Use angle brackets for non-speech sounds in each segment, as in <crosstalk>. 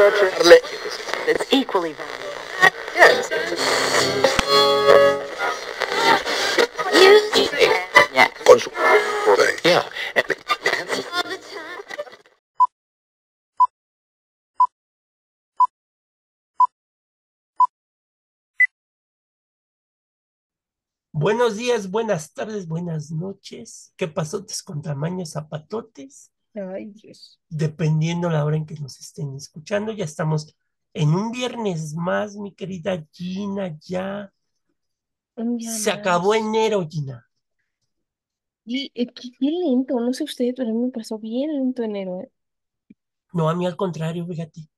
It's equally Yeah. Buenos días, buenas tardes, buenas noches. ¿Qué pasotes con tamaños zapatotes? Ay, Dios. Dependiendo la hora en que nos estén escuchando, ya estamos en un viernes más, mi querida Gina, ya se acabó enero, Gina. Y eh, qué, qué lento, no sé usted, pero a mí me pasó bien lento enero, ¿eh? No, a mí al contrario, fíjate.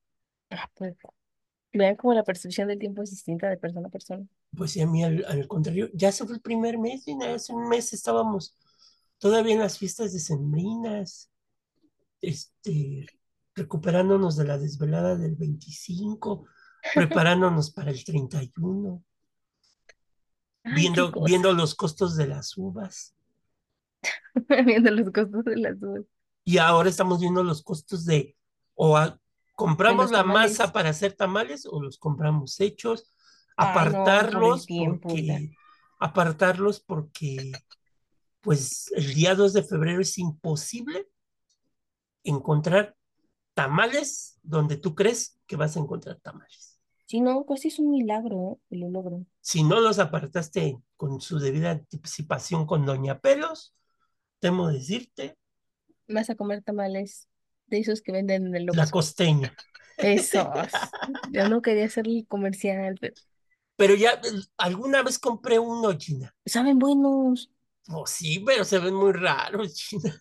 Ah, pues, vean cómo la percepción del tiempo es distinta de persona a persona. Pues sí, a mí al, al contrario, ya se fue el primer mes, Gina, hace un mes estábamos todavía en las fiestas decembrinas, este, recuperándonos de la desvelada del 25, preparándonos para el 31. Ay, viendo, los costos de las uvas. <laughs> Viendo los costos de las uvas. Y ahora estamos viendo los costos de, o a- compramos la masa para hacer tamales o los compramos hechos, Ay, no, apartarlos tiempo, porque, apartarlos porque, pues el día 2 de febrero es imposible encontrar tamales donde tú crees que vas a encontrar tamales. Sí, no, pues es un milagro, ¿eh? El logro. Si no los apartaste con su debida anticipación con Doña Pelos, temo decirte, Vas a comer tamales de esos que venden en el la Oxxo. costeña. Esos. <laughs> Yo no quería hacer el comercial, pero Pero ya eh, alguna vez compré uno, China. saben buenos. Oh, sí, pero se ven muy raros, China.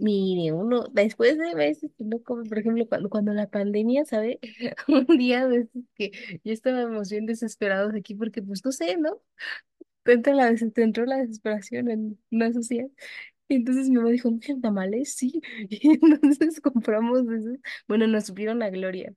Mire, uno, después de veces que no come, por ejemplo, cuando, cuando la pandemia, ¿sabe? <laughs> Un día de que ya estábamos bien desesperados aquí porque, pues, no sé, ¿no? Te la, entró la desesperación en una sociedad. Y entonces mi mamá dijo, ¿no tamales? Sí. <laughs> Y entonces compramos de. Bueno, nos supieron a gloria.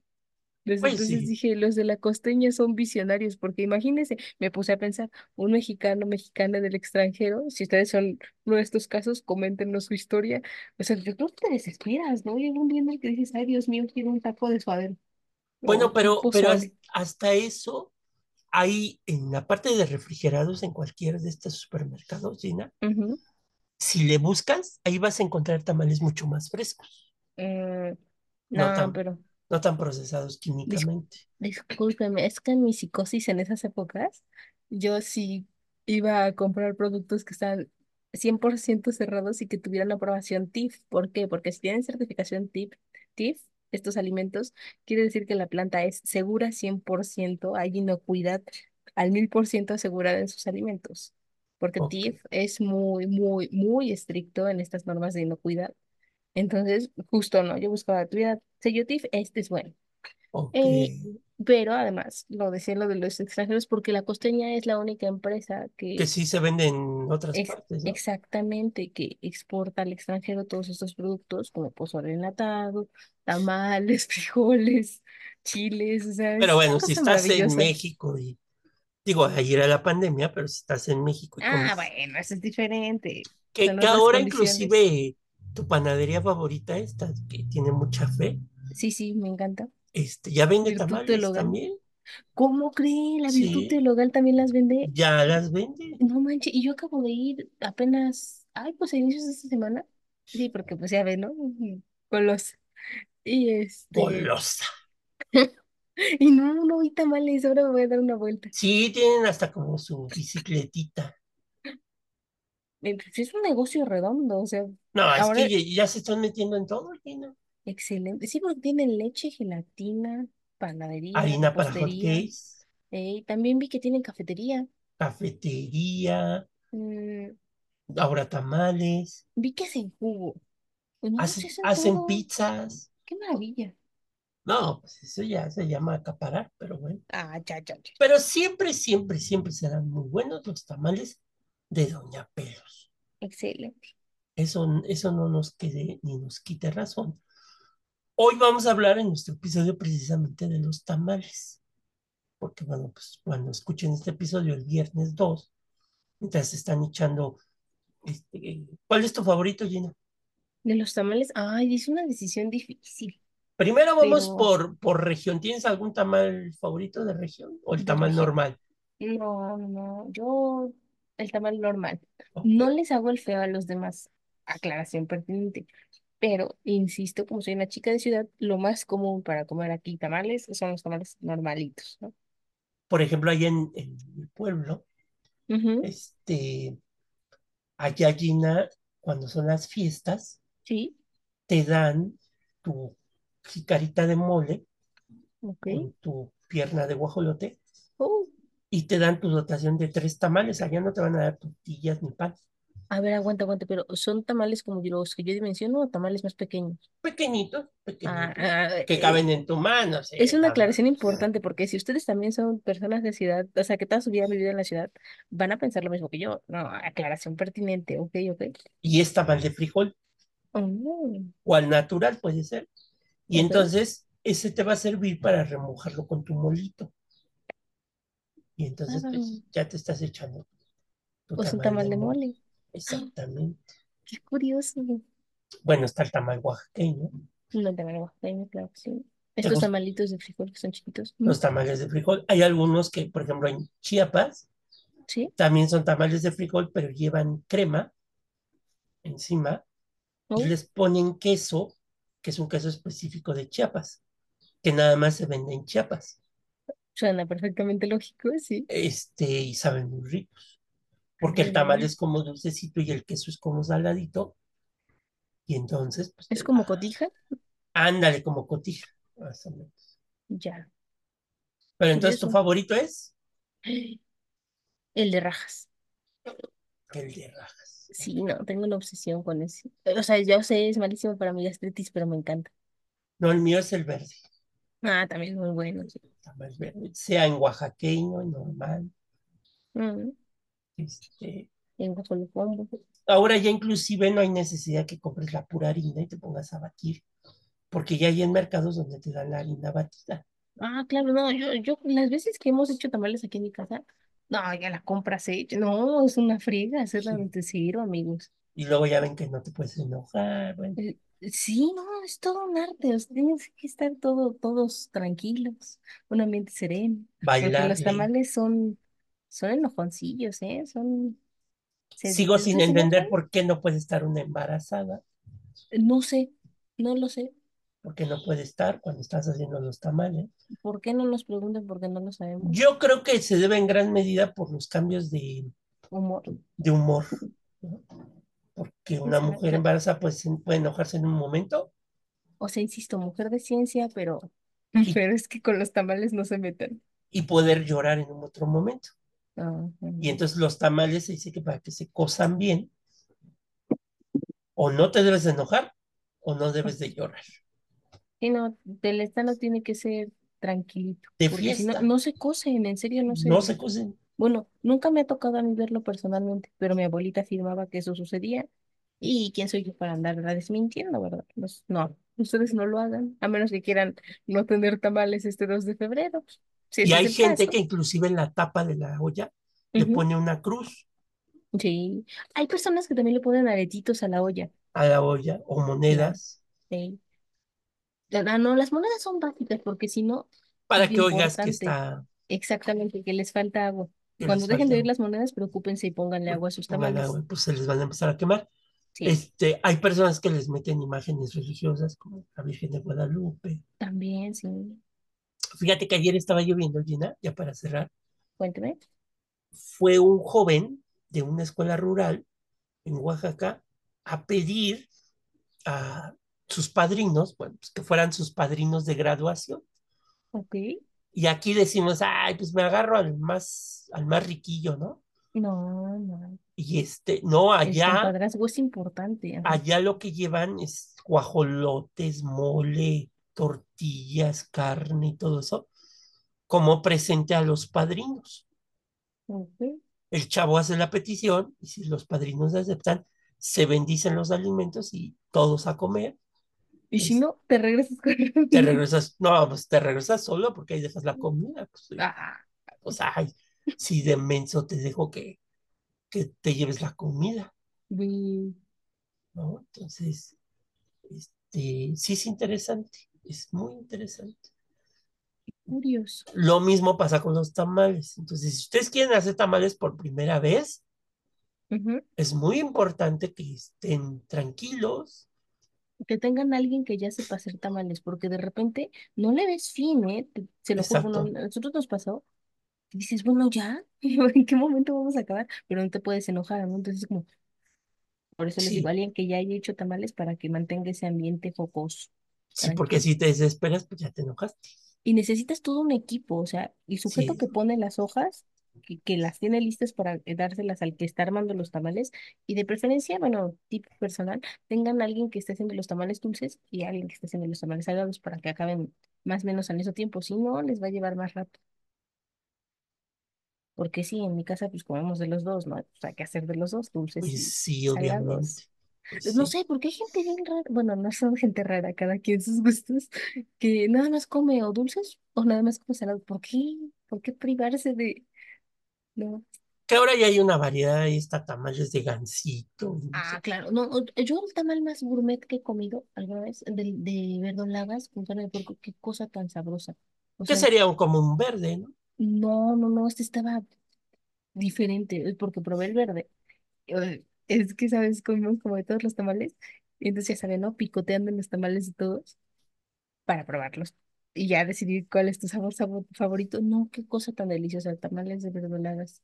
Desde Pues entonces sí. dije, los de la costeña son visionarios, porque imagínense, me puse a pensar, un mexicano, mexicana del extranjero, si ustedes son uno de estos casos, coméntenos su historia. O sea, yo creo que te desesperas, ¿no? Llega un día en el que dices, ay, Dios mío, quiero un taco de suadero, Bueno, pero, pero hasta eso, hay en la parte de refrigerados en cualquiera de estos supermercados, Gina, si le buscas, ahí vas a encontrar tamales mucho más frescos, Mm, no no, pero no tan procesados dis- químicamente. discúlpeme, es que en mi psicosis en esas épocas, yo sí iba a comprar productos que estaban 100% cerrados y que tuvieran aprobación TIF. ¿Por qué? Porque si tienen certificación TIF, TIF, estos alimentos, quiere decir que la planta es segura 100%, hay inocuidad al 1000% asegurada en sus alimentos. Porque Ok, TIF es muy, muy, muy estricto en estas normas de inocuidad. Entonces, justo no, yo buscaba, tuviera sello TIF, este es bueno. ok. Eh, pero además, lo decía lo de los extranjeros, porque la Costeña es la única empresa Que que sí se venden en otras es partes, ¿no? exactamente que exporta al extranjero todos estos productos, como pozole enlatado, tamales, <laughs> frijoles, chiles, o sea, Pero bueno, si estás en. México y, digo, ahí era la pandemia, pero si estás en México y Ah, comes, bueno, eso es diferente. que, ahora inclusive tu panadería favorita, esta, que tiene mucha fe, Sí, sí, me encanta. este, ya vende Virtud tamales Teologal. también. ¿Cómo cree? La Virtud Sí, Teologal también las vende. ya las vende. No manches, y yo acabo de ir apenas, ay, pues a inicios de esta semana. Sí, porque pues ya ve, ¿no? Los, y este, Golosa. <laughs> y no, no vi tamales, ahora me voy a dar una vuelta. Sí, tienen hasta como su bicicletita. Eh, pues, es un negocio redondo, o sea, No, es ahora, que ya, ya se están metiendo en todo, Gina. Excelente. Sí, porque tienen leche, gelatina, panadería, Harina para hot cakes, eh, también vi que tienen cafetería. cafetería, mm, ahora tamales, vi que hacen jugo. Pues no, hacen, hacen hacen todo. pizzas. Qué maravilla. No, pues eso ya se llama acaparar, pero bueno. Ah, ya, ya, ya. Pero siempre, siempre, siempre serán muy buenos los tamales de Doña Pelos. Excelente. Eso, eso no nos quede ni nos quite razón. Hoy vamos a hablar en nuestro episodio precisamente de los tamales, porque bueno, pues cuando escuchen este episodio el viernes 2, mientras están echando, este, ¿cuál es tu favorito, Gina? De los tamales, ay, es una decisión difícil. Primero vamos Pero- por, por región. ¿Tienes algún tamal favorito de región o el tamal normal? No, no, yo el tamal normal. Ok. No les hago el feo a los demás. Aclaración pertinente. Pero, insisto, como soy una chica de ciudad, lo más común para comer aquí tamales son los tamales normalitos, ¿no? Por ejemplo, ahí en, en mi pueblo, este, allá Gina, cuando son las fiestas, Sí, te dan tu jicarita de mole ok. con tu pierna de guajolote Oh, y te dan tu dotación de tres tamales. Allá no te van a dar tortillas ni pan. A ver, aguanta, aguanta, pero ¿son tamales como los que yo dimensiono o tamales más pequeños? Pequeñitos, Ah, pequeñitos, ah, que eh, caben en tu mano. sí, Es una aclaración importante porque si ustedes también son personas de ciudad, o sea, que toda su vida han vivido en la ciudad, van a pensar lo mismo que yo. No, aclaración pertinente, ok, ok. Y es tamal de frijol, Oh, o al natural puede ser. Y entonces ese te va a servir para remojarlo con tu molito. Y entonces pues, Ah. ya te estás echando tu pues un tamal de mole. Exactamente. Qué curioso. Bueno, está el tamal oaxaqueño, No tamal oaxaqueño, claro que sí. ¿Te Estos gusta? tamalitos de frijol que son chiquitos. los tamales de frijol. Hay algunos que, por ejemplo, en Chiapas Sí. también son tamales de frijol, pero llevan crema encima y Oh, les ponen queso, que es un queso específico de Chiapas, que nada más se vende en Chiapas. suena perfectamente lógico, sí. Este, y saben muy ricos. Porque el tamal es como dulcecito y el queso es como saladito. Y entonces, pues, Es como cotija. ándale como cotija, más o menos. Ya. Pero entonces tu favorito es El de rajas. el de rajas. Sí, no, tengo una obsesión con ese. O sea, yo sé, es malísimo para mi gastritis, pero me encanta. No, el mío es el verde. Ah, también es muy bueno. sí. tamal verde, sea en oaxaqueño, normal. Mm, Este, ahora ya inclusive no hay necesidad que compres la pura harina y te pongas a batir, porque ya hay en mercados donde te dan la harina batida. Ah, claro, no, yo, yo, las veces que hemos hecho tamales aquí en mi casa, no, ya la compras hecha. No, es una friega hacerla Sí. cero, amigos. Y luego ya ven que no te puedes enojar, bueno, Eh, Sí, no, es todo un arte. O sea, tienes que estar todo, todos tranquilos, un ambiente sereno. Porque los tamales son, son enojoncillos, ¿eh? Son, se, Sigo sin se entender enojan. por qué no puede estar una embarazada, No sé, no lo sé. por qué no puede estar cuando estás haciendo los tamales. ¿Por qué no nos preguntan? Porque no lo sabemos. Yo creo que se debe en gran medida por los cambios de, Humor. de humor, ¿no? Porque una Exacto. mujer embarazada pues, se- puede enojarse en un momento O sea, insisto, mujer de ciencia, pero, <laughs> pero es que con los tamales no se meten. y poder llorar en un otro momento. Ah, Y entonces los tamales se dice que para que se cosan bien, o no te debes de enojar o no debes de llorar. Sí, no, del estano tiene que ser tranquilito. De Porque si no, fiesta. no se cosen, en serio, no se. No se cosen. Bueno, nunca me ha tocado a mí verlo personalmente, pero mi abuelita afirmaba que eso sucedía. Y quién soy yo para andar desmintiendo, ¿verdad? Pues, no, ustedes no lo hagan, a menos que quieran no tener tamales este 2 de febrero. Y hay gente caso. que inclusive en la tapa de la olla le pone una cruz Sí. Hay personas que también le ponen aretitos a la olla. a la olla o monedas Sí. Ah, no, las monedas son básicas porque si no, para que oigas que está, Exactamente, que les falta agua. que Cuando dejen de oír las monedas, preocúpense y pónganle agua a sus tamales. agua, pues se les van a empezar a quemar. Sí, Este, hay personas que les meten imágenes religiosas como la Virgen de Guadalupe. también, sí. Fíjate que ayer estaba lloviendo, Gina, ya para cerrar. Cuénteme. Fue un joven de una escuela rural en Oaxaca a pedir a sus padrinos, bueno, pues que fueran sus padrinos de graduación. Ok. Y aquí decimos, ay, pues me agarro al más, al más riquillo, ¿no? No, no. Y este, no, El allá, compadrazgo es importante. ajá. allá lo que llevan es guajolotes, mole, tortillas, carne y todo eso, como presente a los padrinos. El chavo hace la petición y si los padrinos aceptan, se bendicen los alimentos y todos a comer. Y si no, te regresas con Te regresas, no, pues te regresas solo porque ahí dejas la comida. Pues. Ah, sea, ay, si de menso te dejo que, que te lleves la comida, ¿no? Entonces, este, sí es interesante. Es muy interesante. Curioso. Lo mismo pasa con los tamales. Entonces, si ustedes quieren hacer tamales por primera vez, es muy importante que estén tranquilos. Que tengan alguien que ya sepa hacer tamales, porque de repente no le ves fin, ¿eh? Se lo juro, a nosotros nos pasó, dices, bueno, ya, <laughs> ¿en qué momento vamos a acabar? Pero no te puedes enojar, ¿no? Entonces, como, por eso les digo, Sí, alguien que ya haya hecho tamales para que mantenga ese ambiente jocoso, sí, porque si te desesperas, pues ya te enojaste. Y necesitas todo un equipo, o sea, el sujeto Sí, que pone las hojas, que, que las tiene listas para eh, dárselas al que está armando los tamales, y de preferencia, bueno, tipo personal, tengan alguien que esté haciendo los tamales dulces y alguien que esté haciendo los tamales salados para que acaben más o menos al mismo tiempo, si no, les va a llevar más rato. Porque sí, en mi casa pues comemos de los dos, ¿no? O sea, hay que hacer de los dos, dulces pues y sí, obviamente. Pues No sé, porque hay gente bien rara, bueno, no son gente rara, cada quien sus gustos, que nada más come o dulces o nada más come salado. ¿Por qué? ¿Por qué privarse de...? No. Que ahora ya hay una variedad, ahí está tamales de gansito, no Ah, claro. No, o- yo el tamal más gourmet que he comido alguna vez, de, de verdolagas con carne de puerco, qué cosa tan sabrosa. O Que sea, sería un- como un verde, ¿no? no, no, no, este estaba diferente, porque probé el verde. Es que, ¿sabes? Comimos como de todos los tamales. Y entonces ya saben, ¿no? Picoteando en los tamales de todos. para probarlos y ya decidir cuál es tu sabor, sabor favorito. No, qué cosa tan deliciosa, tamales de verdolagas.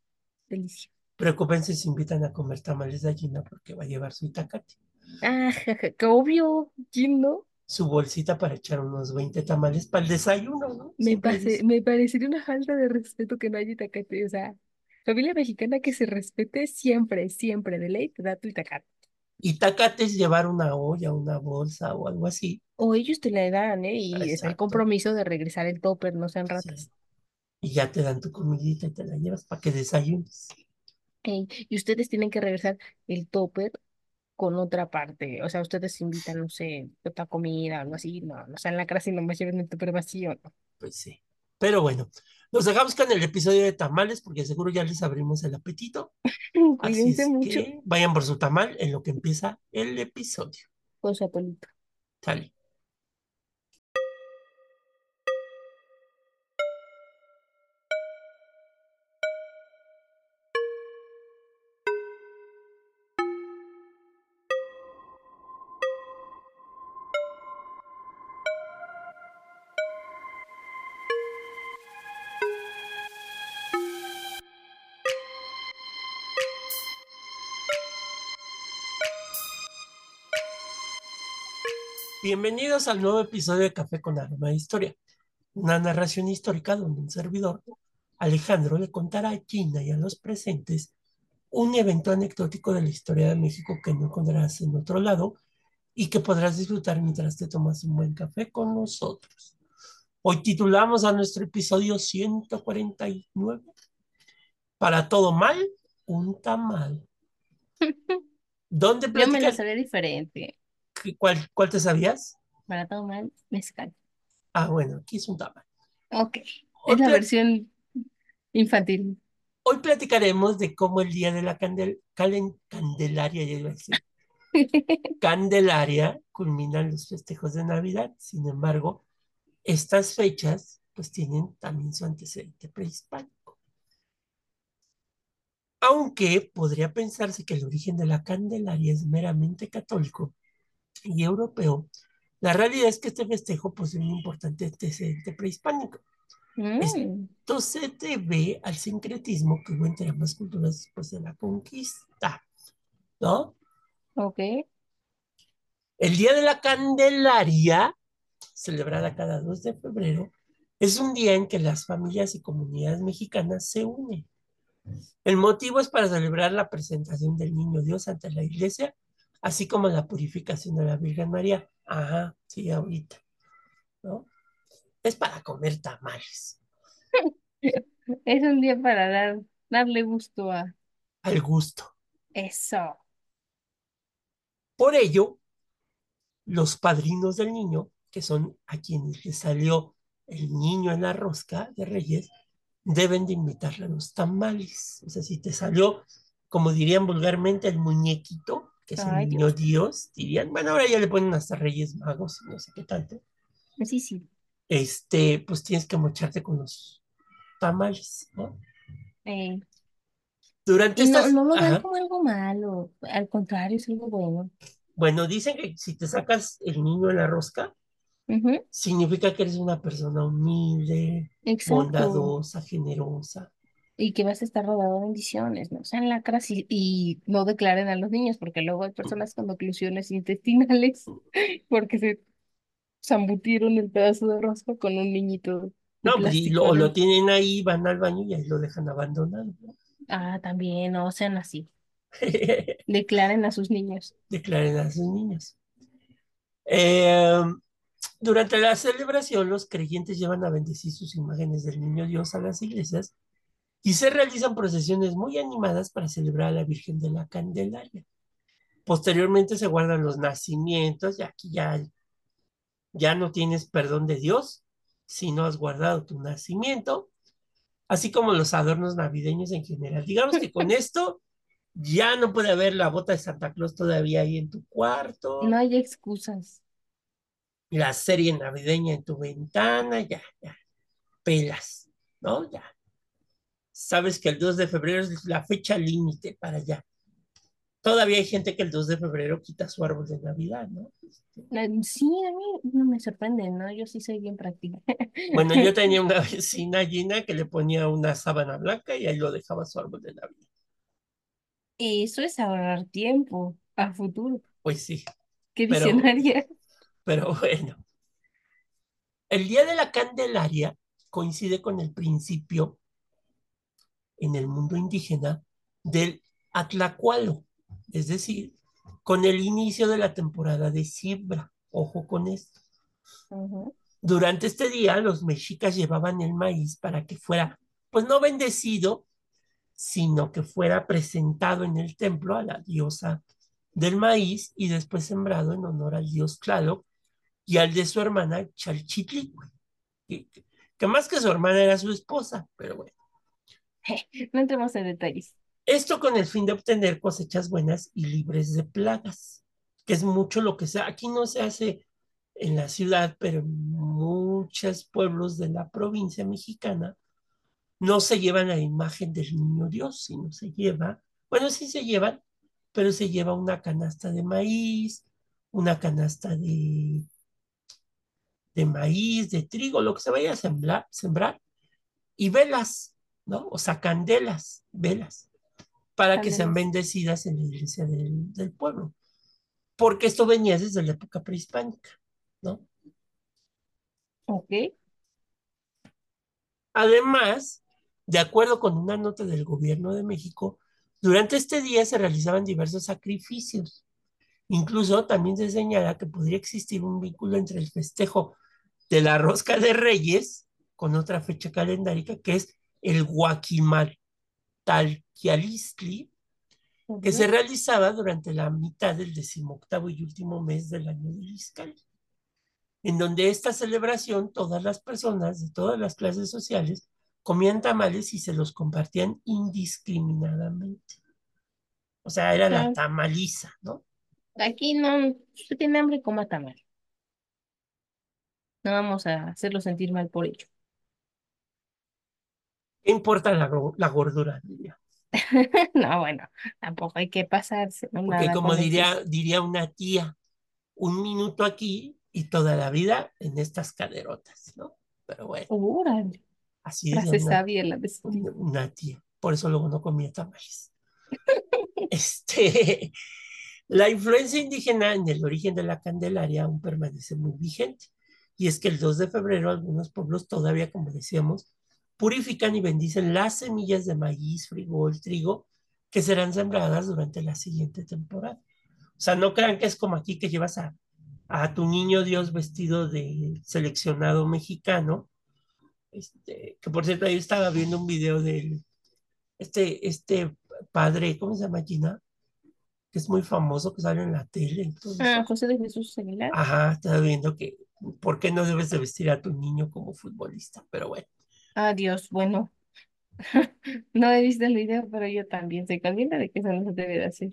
Delicia. Preocúpense si invitan a comer tamales de gallina porque va a llevar su itacate, Ah, jaja, que obvio, ¿quién no? su bolsita para echar unos 20 tamales para el desayuno, ¿no? Me Siempre pase, dice. me parecería una falta de respeto que no haya itacate. O sea, familia mexicana que se respete siempre, siempre, de ley, te da tu itacate. Itacate es llevar una olla, una bolsa o algo así. O ellos te la dan, ¿eh? Y está el compromiso de regresar el topper, no sean Sí. ratas. Y ya te dan tu comidita y te la llevas para que desayunes. Y ustedes tienen que regresar el topper con otra parte. O sea, ustedes invitan, no sé, otra comida o algo así. No, no sean la cara y nomás lleven el tupper vacío, ¿no? Pues sí. Pero bueno, nos dejamos con el episodio de tamales porque seguro ya les abrimos el apetito. <laughs> Así es mucho que vayan por su tamal en lo que empieza el episodio. con su atolito. Sale. Bienvenidos al nuevo episodio de Café con Aroma de Historia, una narración histórica donde un servidor, Alejandro, le contará a Gina y a los presentes un evento anecdótico de la historia de México que no encontrarás en otro lado y que podrás disfrutar mientras te tomas un buen café con nosotros. Hoy titulamos a nuestro episodio 149, Para todo mal, un tamal. <laughs> ¿Dónde Yo me platicar? sabía diferente. ¿Cuál, cuál te sabías? Para todo mal, mezcal. Ah, bueno, aquí es un tamal. Ok. Hoy, Es la versión infantil. hoy platicaremos de cómo el día de la candel- calen- Candelaria, ya iba a decir, <laughs> Candelaria culminan los festejos de Navidad. Sin embargo, estas fechas pues tienen también su antecedente prehispánico. Aunque podría pensarse que el origen de la Candelaria es meramente católico y europeo, la realidad es que este festejo posee un importante antecedente prehispánico. Mm, Esto se debe al sincretismo que hubo entre ambas culturas después de la conquista, ¿no? ok. El Día de la Candelaria, celebrada cada 2 de febrero, es un día en que las familias y comunidades mexicanas se unen. El motivo es para celebrar la presentación del Niño Dios ante la iglesia, así como la purificación de la Virgen María. Ajá, sí, ahorita, ¿no? Es para comer tamales, <laughs> Es un día para dar, darle gusto a al gusto. eso. Por ello, los padrinos del niño, que son a quienes le salió el niño en la rosca de Reyes, deben de invitarle a los tamales. O sea, si te salió, como dirían vulgarmente, el muñequito, que es el Ay, niño Dios. Dios, dirían, bueno, ahora ya le ponen hasta Reyes Magos y no sé qué tanto. Sí, sí. este, pues tienes que mocharte con los tamales, ¿no? Eh, Durante y no, estas, no lo ven como algo malo, al contrario, es algo bueno. bueno, dicen que si te sacas el niño en la rosca, significa que eres una persona humilde, exacto. bondadosa, generosa. Y que vas a estar rodeado de bendiciones, no sean lacras y, y no declaren a los niños, porque luego hay personas con oclusiones intestinales <laughs> porque se zambutieron el pedazo de rosca con un niñito No, pues y lo, lo tienen ahí, van al baño y ahí lo dejan abandonado. Ah, también, no sean así. <laughs> Declaren a sus niños. Declaren a sus niños. Eh, durante la celebración, los creyentes llevan a bendecir sus imágenes del niño Dios a las iglesias y se realizan procesiones muy animadas para celebrar a la Virgen de la Candelaria. Posteriormente se guardan los nacimientos y aquí ya, ya no tienes perdón de Dios si no has guardado tu nacimiento, así como los adornos navideños en general. Digamos que con <laughs> esto ya no puede haber la bota de Santa Claus todavía ahí en tu No cuarto, hay excusas. la serie navideña en tu ventana, ya, ya, pelas, ¿no? Ya. Sabes que el 2 de febrero es la fecha límite para allá. Todavía hay gente que el 2 de febrero quita su árbol de Navidad, ¿no? Sí, a mí no me sorprende, ¿no? Yo sí soy bien práctica. Bueno, yo <laughs> tenía una vecina Gina que le ponía una sábana blanca y ahí lo dejaba su árbol de Navidad. Eso es ahorrar tiempo a futuro. Pues sí, Qué pero, visionaria. pero bueno. El Día de la Candelaria coincide con el principio en el mundo indígena del Atlacualo, es decir, con el inicio de la temporada de siembra. Ojo con esto. Durante este día, los mexicas llevaban el maíz para que fuera, pues no bendecido, sino que fuera presentado en el templo a la diosa del maíz y después sembrado en honor al dios Tlaloc y al de su hermana Chalchitlicue, que, que más que su hermana era su esposa, pero bueno. <laughs> No entremos en detalles. Esto con el fin de obtener cosechas buenas y libres de plagas, que es mucho lo que se aquí no se hace en la ciudad, pero en muchos pueblos de la provincia mexicana no se llevan la imagen del niño Dios, sino se lleva, bueno, sí se llevan, pero se lleva una canasta de maíz, una canasta de, de maíz, de trigo, lo que se vaya a sembrar, sembrar, y velas, ¿no? O sea, candelas, velas, para que sean bendecidas en la iglesia del, del pueblo, porque esto venía desde la época prehispánica, ¿no? Ok. Además, de acuerdo con una nota del gobierno de México, durante este día se realizaban diversos sacrificios. Incluso también se señala que podría existir un vínculo entre el festejo de la rosca de Reyes con otra fecha calendárica que es el Guaquimal Talquialistli, que se realizaba durante la mitad del decimoctavo y último mes del año del Iscal, en donde esta celebración todas las personas de todas las clases sociales comían tamales y se los compartían indiscriminadamente. O sea, era la Ah, tamaliza, ¿no? Aquí no, usted tiene hambre, coma tamal. No vamos a hacerlo sentir mal por ello. ¿Qué importa la, la gordura? Diría. <laughs> No, bueno, tampoco hay que pasarse, Porque nada como diría, diría una tía, un minuto aquí y toda la vida en estas caderotas, ¿no? Pero bueno, Órale, así frase sabia la una, una tía. Por eso luego no comía tamales. <laughs> Este, <laughs> la influencia indígena en el origen de la Candelaria aún permanece muy vigente. Y es que el 2 de febrero algunos pueblos todavía, como decíamos, purifican y bendicen las semillas de maíz, frijol, trigo, que serán sembradas durante la siguiente temporada. O sea, no crean que es como aquí que llevas a, a tu niño Dios vestido de seleccionado mexicano. Este, que por cierto, ahí estaba viendo un video de este, este padre, ¿cómo se llama Gina? Que es muy famoso, que sale en la tele todo Ah. José de Jesús Aguilar. Ajá, estaba viendo que, ¿por qué no debes de vestir a tu niño como futbolista? Pero bueno. Adiós, bueno, <laughs> no he visto el video, pero yo también soy consciente de que eso no se debe de hacer.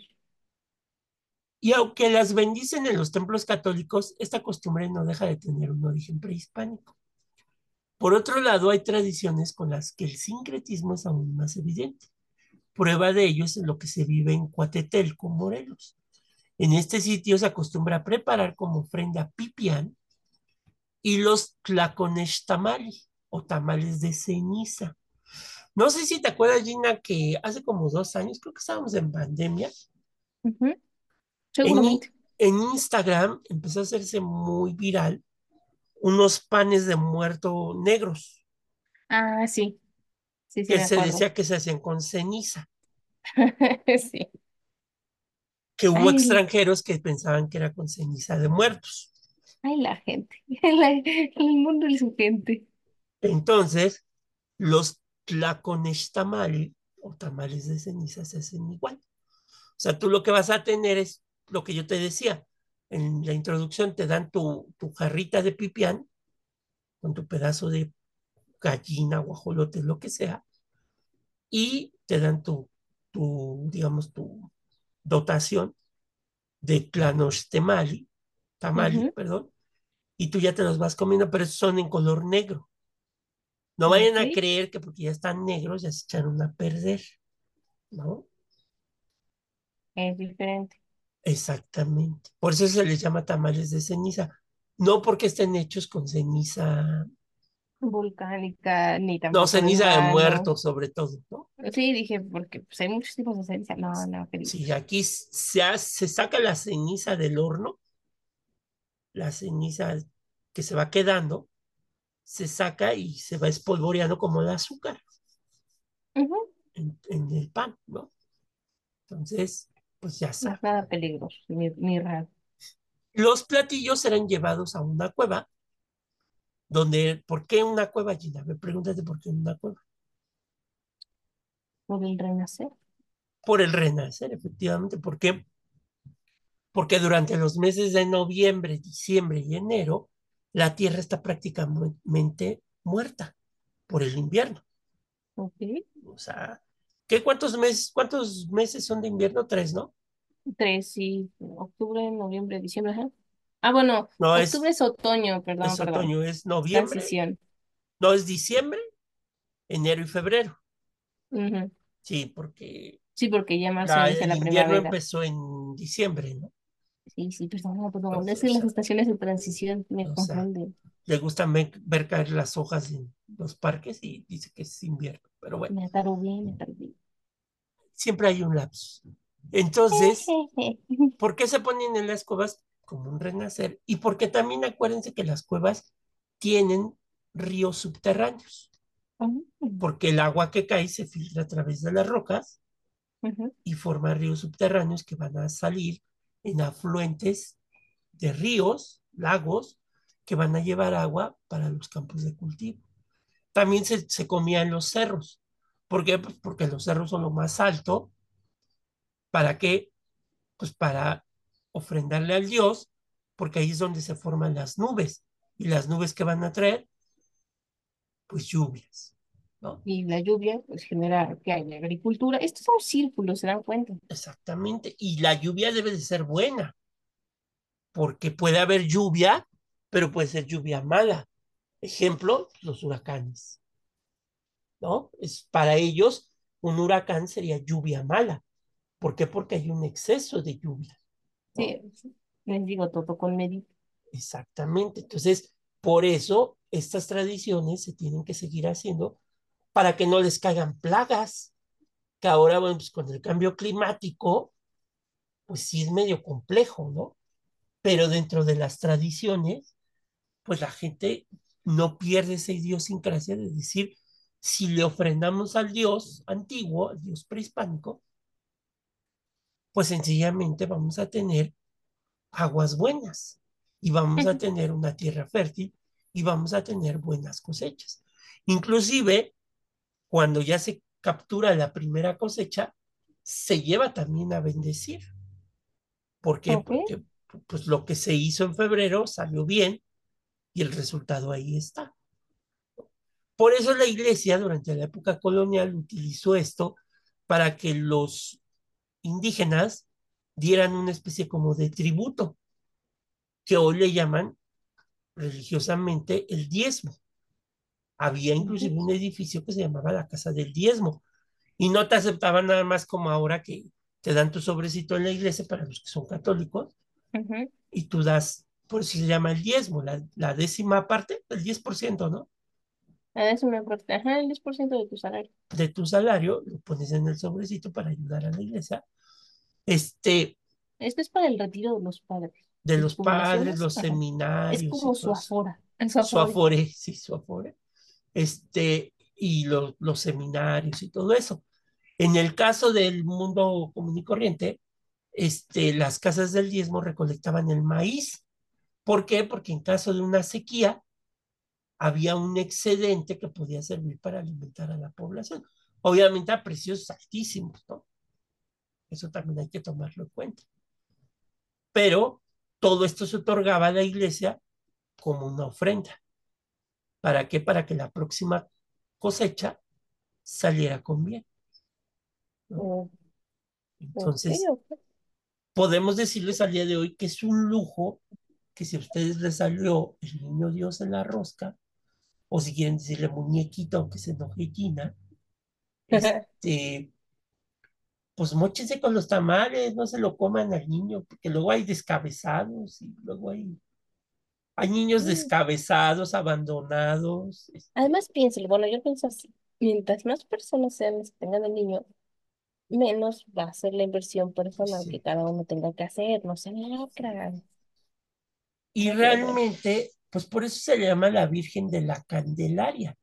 Y aunque las bendicen en los templos católicos, esta costumbre no deja de tener un origen prehispánico. Por otro lado, hay tradiciones con las que el sincretismo es aún más evidente. Prueba de ello es lo que se vive en Cuatetelco, Morelos. En este sitio se acostumbra a preparar como ofrenda pipián y los tlacones tamali o tamales de ceniza. No sé si te acuerdas, Gina, que hace como dos años, creo que estábamos en pandemia, en, Instagram empezó a hacerse muy viral unos panes de muerto negros, Ah, sí, sí, sí, que se decía que se hacían con ceniza, <laughs> Sí. que hubo Ay, extranjeros que pensaban que era con ceniza de muertos. ay, la gente. <laughs> La- el mundo y su gente. Entonces, los tlacones o tamales de ceniza se hacen igual. O sea, tú lo que vas a tener es lo que yo te decía. En la introducción te dan tu, tu jarrita de pipián con tu pedazo de gallina, guajolote, lo que sea, y te dan tu, tu digamos, tu dotación de tlanos tamali, perdón, y tú ya te los vas comiendo, pero son en color negro. No vayan a creer que porque ya están negros ya se echaron a perder, ¿no? es diferente. Exactamente. Por eso se les llama tamales de ceniza. No porque estén hechos con ceniza, Volcánica, ni no, tampoco de ceniza de humano. muertos sobre todo, ¿no? Sí, dije, porque pues, hay muchos tipos de ceniza. No, no, Si queridos. aquí se, hace- se saca la ceniza del horno, la ceniza que se va quedando, se saca y se va espolvoreando como el azúcar en, en el pan, ¿no? Entonces, pues ya No está. es nada peligroso, ni, ni raro. Los platillos serán llevados a una cueva, donde, ¿por qué una cueva, Gina? Me pregúntate por qué una cueva. Por el renacer. Por el renacer, efectivamente. ¿Por qué? Porque durante los meses de noviembre, diciembre y enero, la tierra está prácticamente muerta por el invierno. Ok. O sea, ¿qué cuántos meses, cuántos meses son de invierno? Tres, ¿no? Tres, sí. Octubre, noviembre, diciembre. ajá. Ah, bueno, No octubre es, es otoño, perdón, es perdón. otoño, es noviembre, Transición. no es diciembre, enero y febrero. Sí, porque Sí, porque ya marzo la- inicia el invierno primavera. empezó en diciembre, ¿no? Sí, sí, perdón, perdón. Entonces, Es o que las estaciones de transición me sea, confunden. le gusta ver, caer las hojas en los parques y dice que es invierno. Pero bueno, Me atarubé, me atarubé. siempre hay un lapsus. Entonces, <laughs> ¿por qué se ponen en las cuevas como un renacer? Y porque también acuérdense que las cuevas tienen ríos subterráneos, Ujú, porque el agua que cae se filtra a través de las rocas y forma ríos subterráneos que van a salir en afluentes de ríos, lagos, que van a llevar agua para los campos de cultivo. También se, se comía en los cerros. ¿Por qué? Pues porque los cerros son lo más alto. ¿Para qué? Pues para ofrendarle al Dios, porque ahí es donde se forman las nubes. Y las nubes que van a traer, pues lluvias, ¿no? Y la lluvia, pues genera que haya agricultura. Esto es un círculo, ¿se dan cuenta? Exactamente. Y la lluvia debe de ser buena, porque puede haber lluvia, pero puede ser lluvia mala. Ejemplo, los huracanes, ¿no? Es, para ellos, un huracán sería lluvia mala. ¿Por qué? Porque hay un exceso de lluvia, ¿no? Sí. les digo todo con medida. Exactamente. Entonces, por eso estas tradiciones se tienen que seguir haciendo para que no les caigan plagas, que ahora, bueno, pues con el cambio climático, pues sí es medio complejo, ¿no? Pero dentro de las tradiciones, pues la gente no pierde esa idiosincrasia de decir, si le ofrendamos al Dios antiguo, al Dios prehispánico, pues sencillamente vamos a tener aguas buenas y vamos a tener una tierra fértil y vamos a tener buenas cosechas. Inclusive, cuando ya se captura la primera cosecha, se lleva también a bendecir. ¿Por qué? Porque pues lo que se hizo en febrero salió bien y el resultado ahí está. Por eso la iglesia durante la época colonial utilizó esto para que los indígenas dieran una especie como de tributo, que hoy le llaman religiosamente el diezmo. Había inclusive un edificio que se llamaba la Casa del Diezmo y no te aceptaban nada más como ahora que te dan tu sobrecito en la iglesia para los que son católicos y tú das, por eso se llama el diezmo, la, décima parte, el 10%, ¿no? La décima parte, ajá, el 10% de tu salario. De tu salario, lo pones en el sobrecito para ayudar a la iglesia. Este. Esto es para el retiro de los padres. De los padres, los seminarios. Es como su afora. Su afore, sí, su afore. Este, y los seminarios y todo eso. En el caso del mundo común y corriente, este, las casas del diezmo recolectaban el maíz. ¿Por qué? Porque en caso de una sequía había un excedente que podía servir para alimentar a la población. Obviamente a precios altísimos, ¿no? Eso también hay que tomarlo en cuenta. Pero todo esto se otorgaba a la iglesia como una ofrenda. ¿Para qué? Para que la próxima cosecha saliera con bien. Entonces, podemos decirles al día de hoy que es un lujo que si a ustedes les salió el niño Dios en la rosca, o si quieren decirle muñequito, aunque se enoje Gina, <laughs> este, pues mochense con los tamales, no se lo coman al niño, porque luego hay descabezados y luego hay, hay niños mm. descabezados, abandonados. Este. Además, piénselo, bueno, yo pienso así, mientras más personas sean las que tengan el niño, menos va a ser la inversión personal que cada uno tenga que hacer, no se lacra. Y realmente, pues por eso se le llama la Virgen de la Candelaria,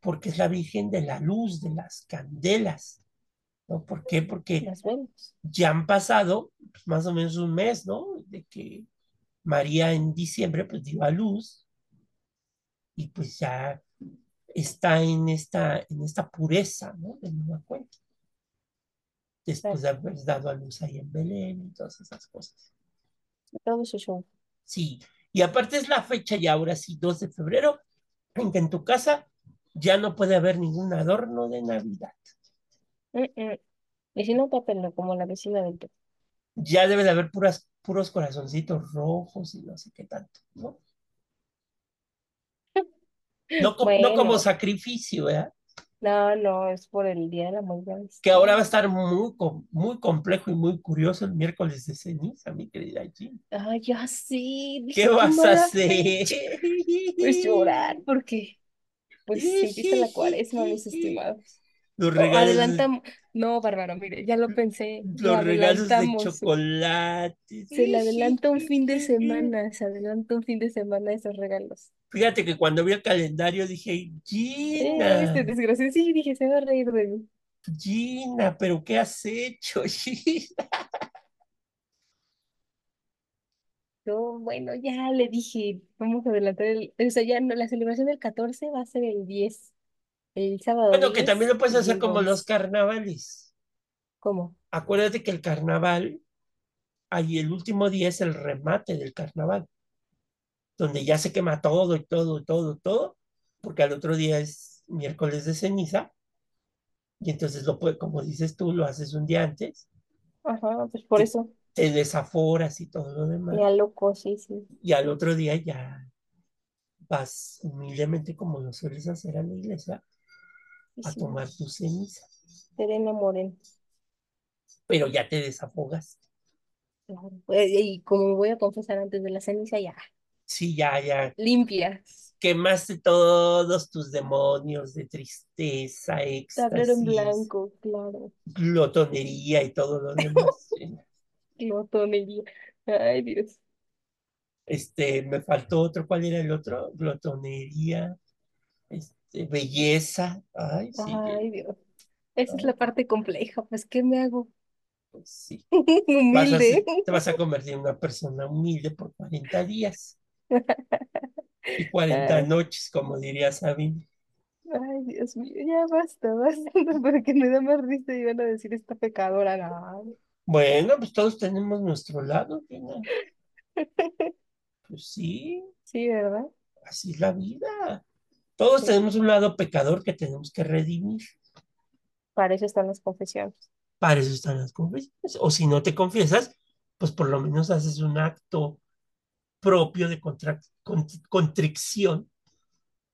porque es la Virgen de la luz, de las candelas. ¿no? ¿Por qué? Porque ya han pasado pues, más o menos un mes, ¿no? De que María en diciembre pues dio a luz y pues ya está en esta, en esta pureza, ¿no? De nueva cuenta después de haber dado a luz ahí en Belén y todas esas cosas. Todo eso show. Sí, y aparte es la fecha y ahora sí, 2 de febrero, en que en tu casa ya no puede haber ningún adorno de Navidad. Y si no, tápenlo como la vecina del Ya debe de haber puras, puros corazoncitos rojos y no sé qué tanto, ¿no? No, no como sacrificio, ¿eh? No, no, es por el Día de la Mujer. Que ahora va a estar muy, muy complejo y muy curioso el miércoles de ceniza, mi querida Jean. Ay, ya sí. ¿Qué vas a hacer? <laughs> Pues llorar, porque pues sí, empieza la cuaresma, mis estimados. <laughs> Los regalos. adelantamos. No, Bárbaro, mire, ya lo pensé. Los regalos de chocolate. Se le adelanta un fin de semana, se adelanta un fin de semana esos regalos. Fíjate que cuando vi el calendario dije, Gina. Este desgraciado, sí, dije, se va a reír de mí. Gina, pero ¿qué has hecho, <laughs> Gina? No, bueno, ya le dije, vamos a adelantar el, o sea, ya no, la celebración del 14 va a ser el 10, el sábado. Bueno, que también lo puedes hacer como los carnavales. ¿Cómo? Acuérdate que el carnaval, ahí el último día es el remate del carnaval donde ya se quema todo y todo, y todo, todo, porque al otro día es miércoles de ceniza, y entonces lo puede, como dices tú, lo haces un día antes. Ajá, pues por eso. Te desaforas y todo lo demás. Ya loco, sí, sí. Y al otro día ya vas humildemente, como lo sueles hacer a la iglesia, a tomar tu ceniza. Serena Moreno. Pero ya te desafogas. Claro. Pues, y como voy a confesar antes de la ceniza, ya Sí, ya, ya. Limpias. Quemaste todos tus demonios de tristeza, éxtasis. en blanco, claro. Glotonería y todo lo demás. <laughs> Glotonería. Ay, Dios. Este, me faltó otro. ¿Cuál era el otro? Glotonería. Este, belleza. Ay, sí. Ay, Dios. Esa es la parte compleja. Pues, ¿qué me hago? Pues sí. <laughs> humilde. te vas a convertir en una persona humilde por 40 días. Y 40 noches, como diría Sabine. Ay, Dios mío, ya basta, basta, <laughs> porque me da más risa y van a decir esta pecadora. Bueno, pues todos tenemos nuestro lado, <laughs> Pues sí. Sí, ¿verdad? Así es la vida. Todos tenemos un lado pecador que tenemos que redimir. Para eso están las confesiones. Para eso están las confesiones. O si no te confiesas, pues por lo menos haces un acto propio de contra- con- contrición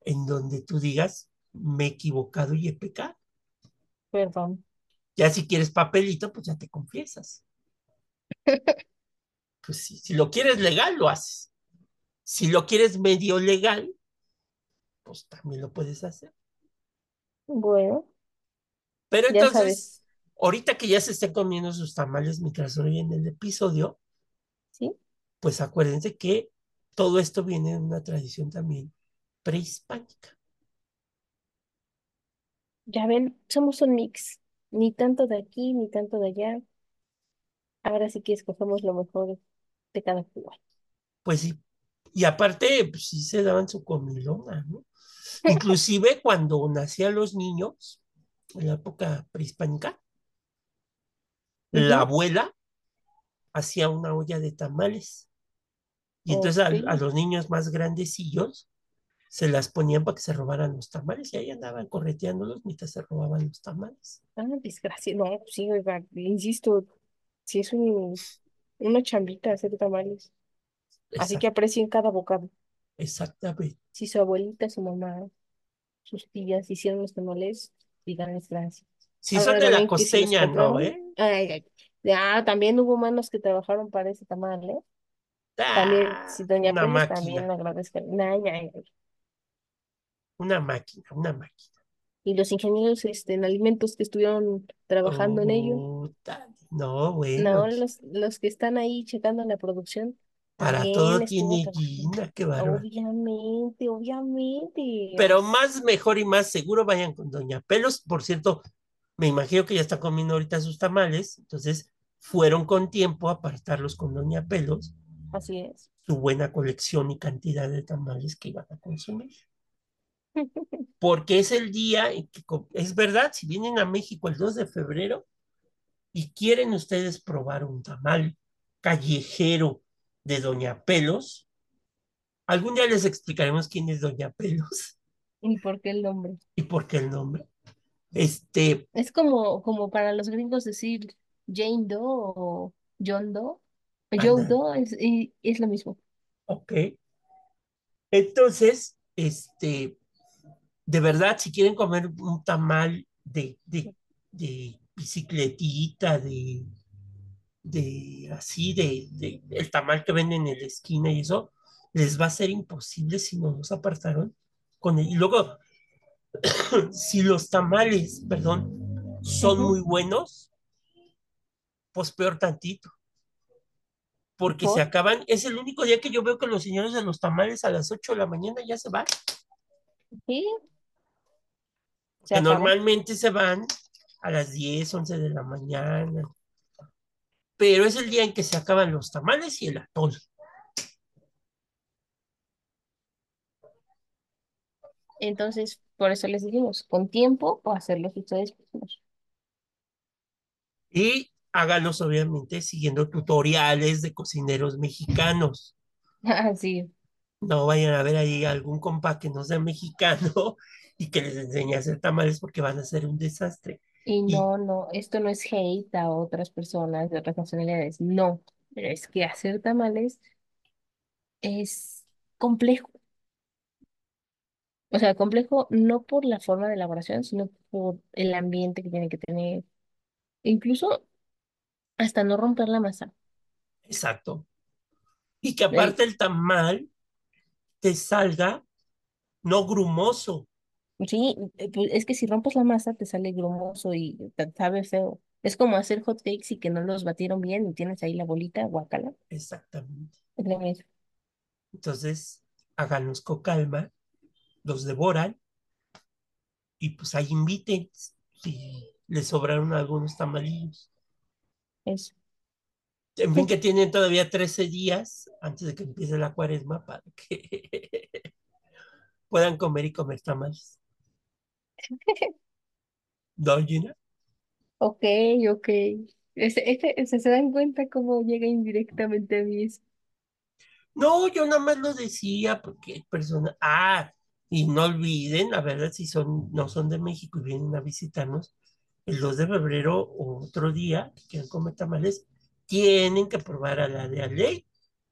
en donde tú digas, me he equivocado y he pecado. Perdón. Ya si quieres papelito, pues ya te confiesas. <laughs> Pues sí, si lo quieres legal, lo haces. Si lo quieres medio legal, pues también lo puedes hacer. Bueno, Pero ya entonces, sabes. ahorita que ya se estén comiendo sus tamales mientras oyen el episodio, ¿Sí? pues acuérdense que todo esto viene de una tradición también prehispánica. Ya ven, somos un mix. Ni tanto de aquí, ni tanto de allá. Ahora sí que escogemos lo mejor de cada lugar. Pues sí, y aparte, pues sí se daban su comilona, ¿no? Inclusive cuando nacían los niños, en la época prehispánica, la abuela hacía una olla de tamales. Y entonces a, los niños más grandecillos se las ponían para que se robaran los tamales y ahí andaban correteándolos mientras se robaban los tamales. Ah, desgracia. No, sí, oiga, insisto, sí es un, una chambita hacer tamales. Así que aprecien cada bocado. Exactamente. Si su abuelita, su mamá, sus tías hicieron los tamales, díganles gracias. Si son de la si costeña, no, ¿eh? ay, ay. Ah, también hubo manos que trabajaron para ese tamal, ¿eh? También, si Ah, Doña una Peles también máquina, agradezcan. Ay, ay, ay. una máquina, una máquina. Y los ingenieros este, en alimentos que estuvieron trabajando en ello. No, bueno, No, los, los que están ahí checando la producción, para todo tiene. Gina, qué bárbaro. Obviamente, obviamente. Pero más mejor y más seguro vayan con Doña Pelos. Por cierto, me imagino que ya está comiendo ahorita sus tamales, entonces fueron con tiempo a apartarlos con Doña Pelos, Así es. su buena colección y cantidad de tamales que iban a consumir. <laughs> Porque es el día en que, co- es verdad, si vienen a México el 2 de febrero y quieren ustedes probar un tamal callejero de Doña Pelos, algún día les explicaremos quién es Doña Pelos <laughs> ¿Y por qué el nombre? y por qué el nombre. Este, Es como, como para los gringos decir Jane Doe o John Doe. Joe anda, Doe es, y- es lo mismo. ok. Entonces, este, de verdad, si quieren comer un tamal de, de, de bicicletita, de, de así, de, de el tamal que venden en la esquina y eso, les va a ser imposible si no los apartaron con el- Y luego, <coughs> si los tamales, perdón, son muy buenos, pues peor tantito, porque se ¿Por? acaban, es el único día que yo veo que los señores de los tamales a las 8 de la mañana ya se van, Sí, se que normalmente se van a las 10, 11 de la mañana, pero es el día en que se acaban los tamales y el atol. Entonces, por eso les dijimos, con tiempo o hacerlos ustedes mismos. Y hágalos obviamente siguiendo tutoriales de cocineros mexicanos. <laughs> Así. No vayan a ver ahí algún compa que no sea mexicano <laughs> y que les enseñe a hacer tamales porque van a ser un desastre. Y Y no, no, esto no es hate a otras personas de otras nacionalidades. No, es que hacer tamales es complejo. O sea, complejo no por la forma de elaboración, sino por el ambiente que tiene que tener. Incluso hasta no romper la masa. exacto. Y que aparte el tamal te salga no grumoso. Sí, eh, pues, es que si rompes la masa te sale grumoso y te sabe feo. Es como hacer hot cakes y que no los batieron bien y tienes ahí la bolita, guacala. Exactamente. Es lo mismo. Entonces, háganlos con calma, los devoran y pues ahí inviten si les sobraron algunos tamalillos. Eso. En fin, que tienen todavía 13 días antes de que empiece la cuaresma para que <laughs> puedan comer y comer tamales. ¿No, Gina? Ok, ok. Este, este, ¿se, se dan cuenta cómo llega indirectamente a mí eso? No, yo nada más lo decía porque hay personas. Ah, y no olviden, la verdad, si son, no son de México y vienen a visitarnos, el 2 de febrero otro día que quieran comer tamales, tienen que probar a la de ley.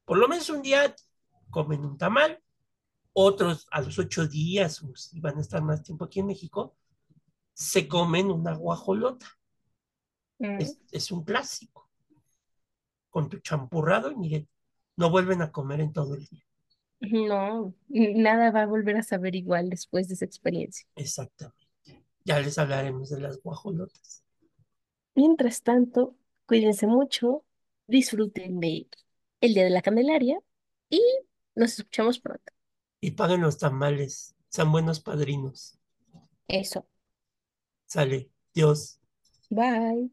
Por lo menos un día comen un tamal, otros a los ocho días, si van a estar más tiempo aquí en México, se comen una guajolota. Mm. Es, es un clásico. Con tu champurrado y miren, no vuelven a comer en todo el día. No, nada va a volver a saber igual después de esa experiencia. Exactamente. Ya les hablaremos de las guajolotas. Mientras tanto, cuídense mucho, disfruten de el Día de la Candelaria y nos escuchamos pronto. Y paguen los tamales, sean buenos padrinos. Eso. Sale, Dios. Bye.